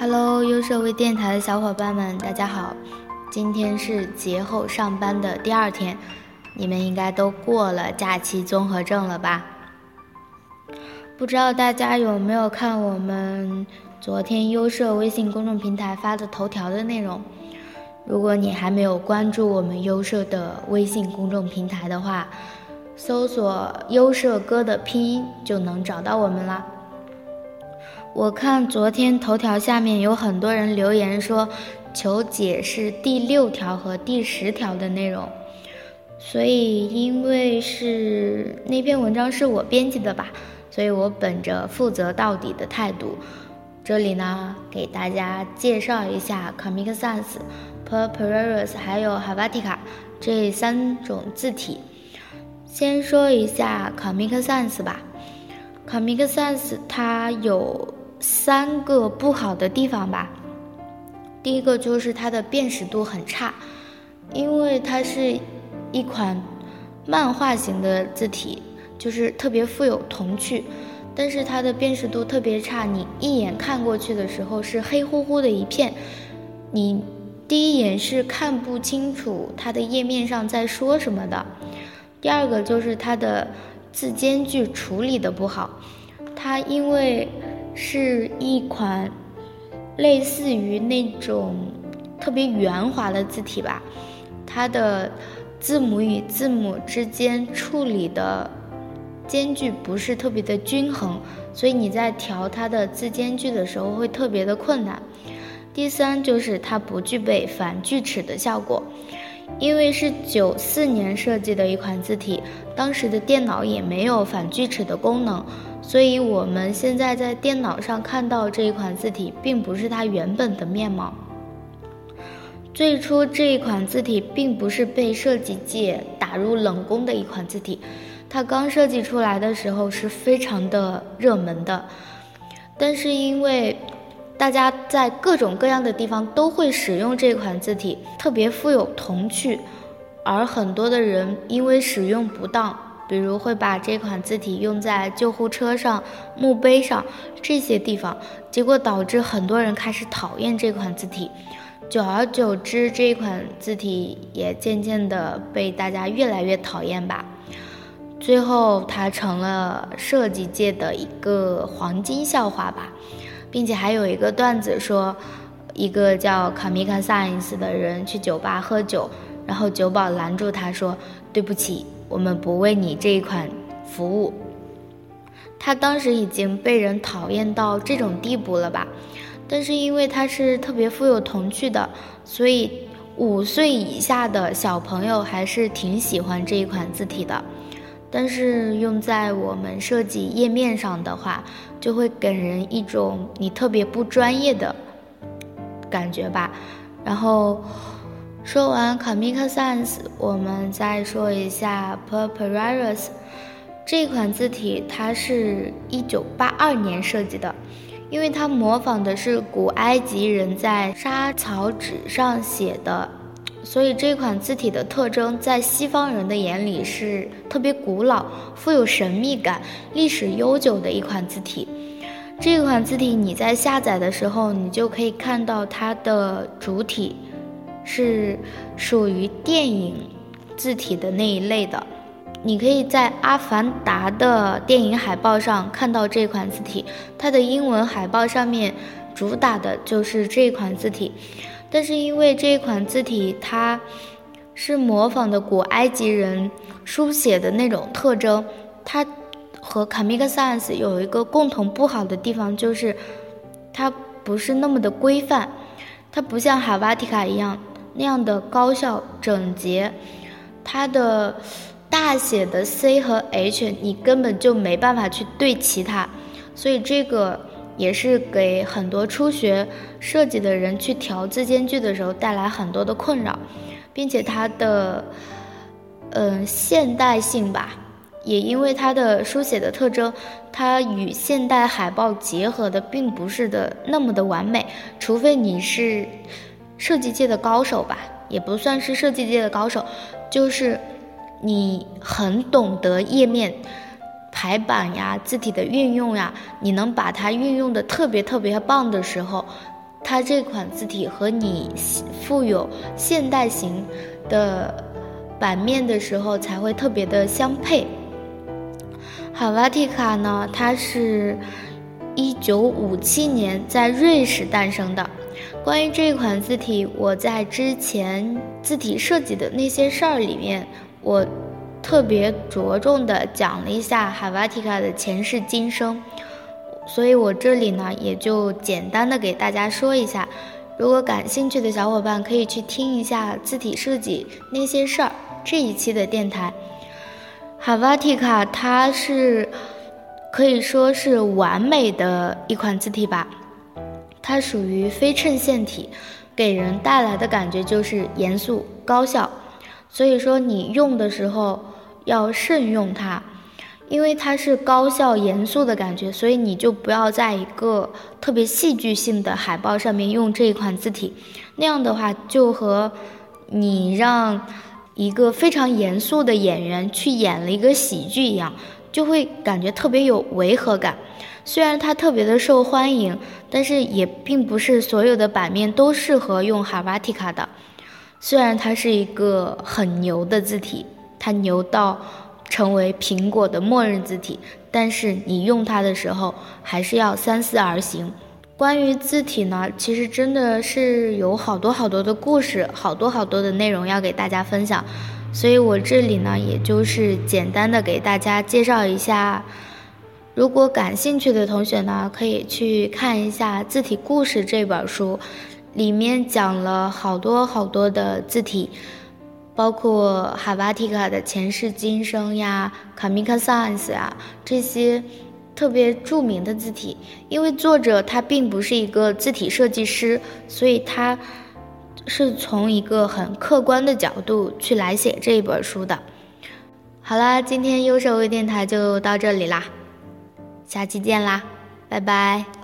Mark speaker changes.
Speaker 1: Hello，优设微电台的小伙伴们，大家好！今天是节后上班的第二天，你们应该都过了假期综合症了吧？不知道大家有没有看我们昨天优设微信公众平台发的头条的内容？如果你还没有关注我们优设的微信公众平台的话，搜索“优设哥”的拼音就能找到我们啦。我看昨天头条下面有很多人留言说，求解释第六条和第十条的内容，所以因为是那篇文章是我编辑的吧，所以我本着负责到底的态度，这里呢给大家介绍一下 Comic Sans、Purpurus 还有 Helvetica 这三种字体。先说一下 Comic Sans 吧，Comic Sans 它有。三个不好的地方吧。第一个就是它的辨识度很差，因为它是一款漫画型的字体，就是特别富有童趣，但是它的辨识度特别差，你一眼看过去的时候是黑乎乎的一片，你第一眼是看不清楚它的页面上在说什么的。第二个就是它的字间距处理的不好，它因为。是一款类似于那种特别圆滑的字体吧，它的字母与字母之间处理的间距不是特别的均衡，所以你在调它的字间距的时候会特别的困难。第三就是它不具备反锯齿的效果，因为是九四年设计的一款字体，当时的电脑也没有反锯齿的功能。所以，我们现在在电脑上看到这一款字体，并不是它原本的面貌。最初，这一款字体并不是被设计界打入冷宫的一款字体，它刚设计出来的时候是非常的热门的。但是，因为大家在各种各样的地方都会使用这款字体，特别富有童趣，而很多的人因为使用不当。比如会把这款字体用在救护车上、墓碑上这些地方，结果导致很多人开始讨厌这款字体，久而久之，这款字体也渐渐的被大家越来越讨厌吧。最后，它成了设计界的一个黄金笑话吧，并且还有一个段子说，一个叫卡米卡萨因斯的人去酒吧喝酒，然后酒保拦住他说：“对不起。”我们不为你这一款服务。他当时已经被人讨厌到这种地步了吧？但是因为他是特别富有童趣的，所以五岁以下的小朋友还是挺喜欢这一款字体的。但是用在我们设计页面上的话，就会给人一种你特别不专业的感觉吧。然后。说完 Comic Sans，我们再说一下 Purpurus 这款字体，它是一九八二年设计的，因为它模仿的是古埃及人在沙草纸上写的，所以这款字体的特征在西方人的眼里是特别古老、富有神秘感、历史悠久的一款字体。这款字体你在下载的时候，你就可以看到它的主体。是属于电影字体的那一类的，你可以在《阿凡达》的电影海报上看到这款字体，它的英文海报上面主打的就是这款字体。但是因为这款字体它是模仿的古埃及人书写的那种特征，它和 Comic Sans 有一个共同不好的地方，就是它不是那么的规范，它不像海瓦提卡一样。那样的高效整洁，它的大写的 C 和 H 你根本就没办法去对齐它，所以这个也是给很多初学设计的人去调字间距的时候带来很多的困扰，并且它的嗯现代性吧，也因为它的书写的特征，它与现代海报结合的并不是的那么的完美，除非你是。设计界的高手吧，也不算是设计界的高手，就是你很懂得页面排版呀、字体的运用呀，你能把它运用的特别特别棒的时候，它这款字体和你富有现代型的版面的时候才会特别的相配。哈瓦提卡呢，它是一九五七年在瑞士诞生的。关于这一款字体，我在之前字体设计的那些事儿里面，我特别着重的讲了一下海瓦提卡的前世今生。所以我这里呢，也就简单的给大家说一下，如果感兴趣的小伙伴可以去听一下字体设计那些事儿这一期的电台。海瓦提卡它是可以说是完美的一款字体吧，它属于非衬线体，给人带来的感觉就是严肃高效，所以说你用的时候要慎用它。因为它是高效严肃的感觉，所以你就不要在一个特别戏剧性的海报上面用这一款字体，那样的话就和你让一个非常严肃的演员去演了一个喜剧一样，就会感觉特别有违和感。虽然它特别的受欢迎，但是也并不是所有的版面都适合用哈瓦提卡的。虽然它是一个很牛的字体，它牛到。成为苹果的默认字体，但是你用它的时候还是要三思而行。关于字体呢，其实真的是有好多好多的故事，好多好多的内容要给大家分享，所以我这里呢，也就是简单的给大家介绍一下。如果感兴趣的同学呢，可以去看一下《字体故事》这本书，里面讲了好多好多的字体。包括哈瓦提卡的前世今生呀，卡米卡 Sans 呀，这些特别著名的字体，因为作者他并不是一个字体设计师，所以他是从一个很客观的角度去来写这一本书的。好啦，今天优胜微电台就到这里啦，下期见啦，拜拜。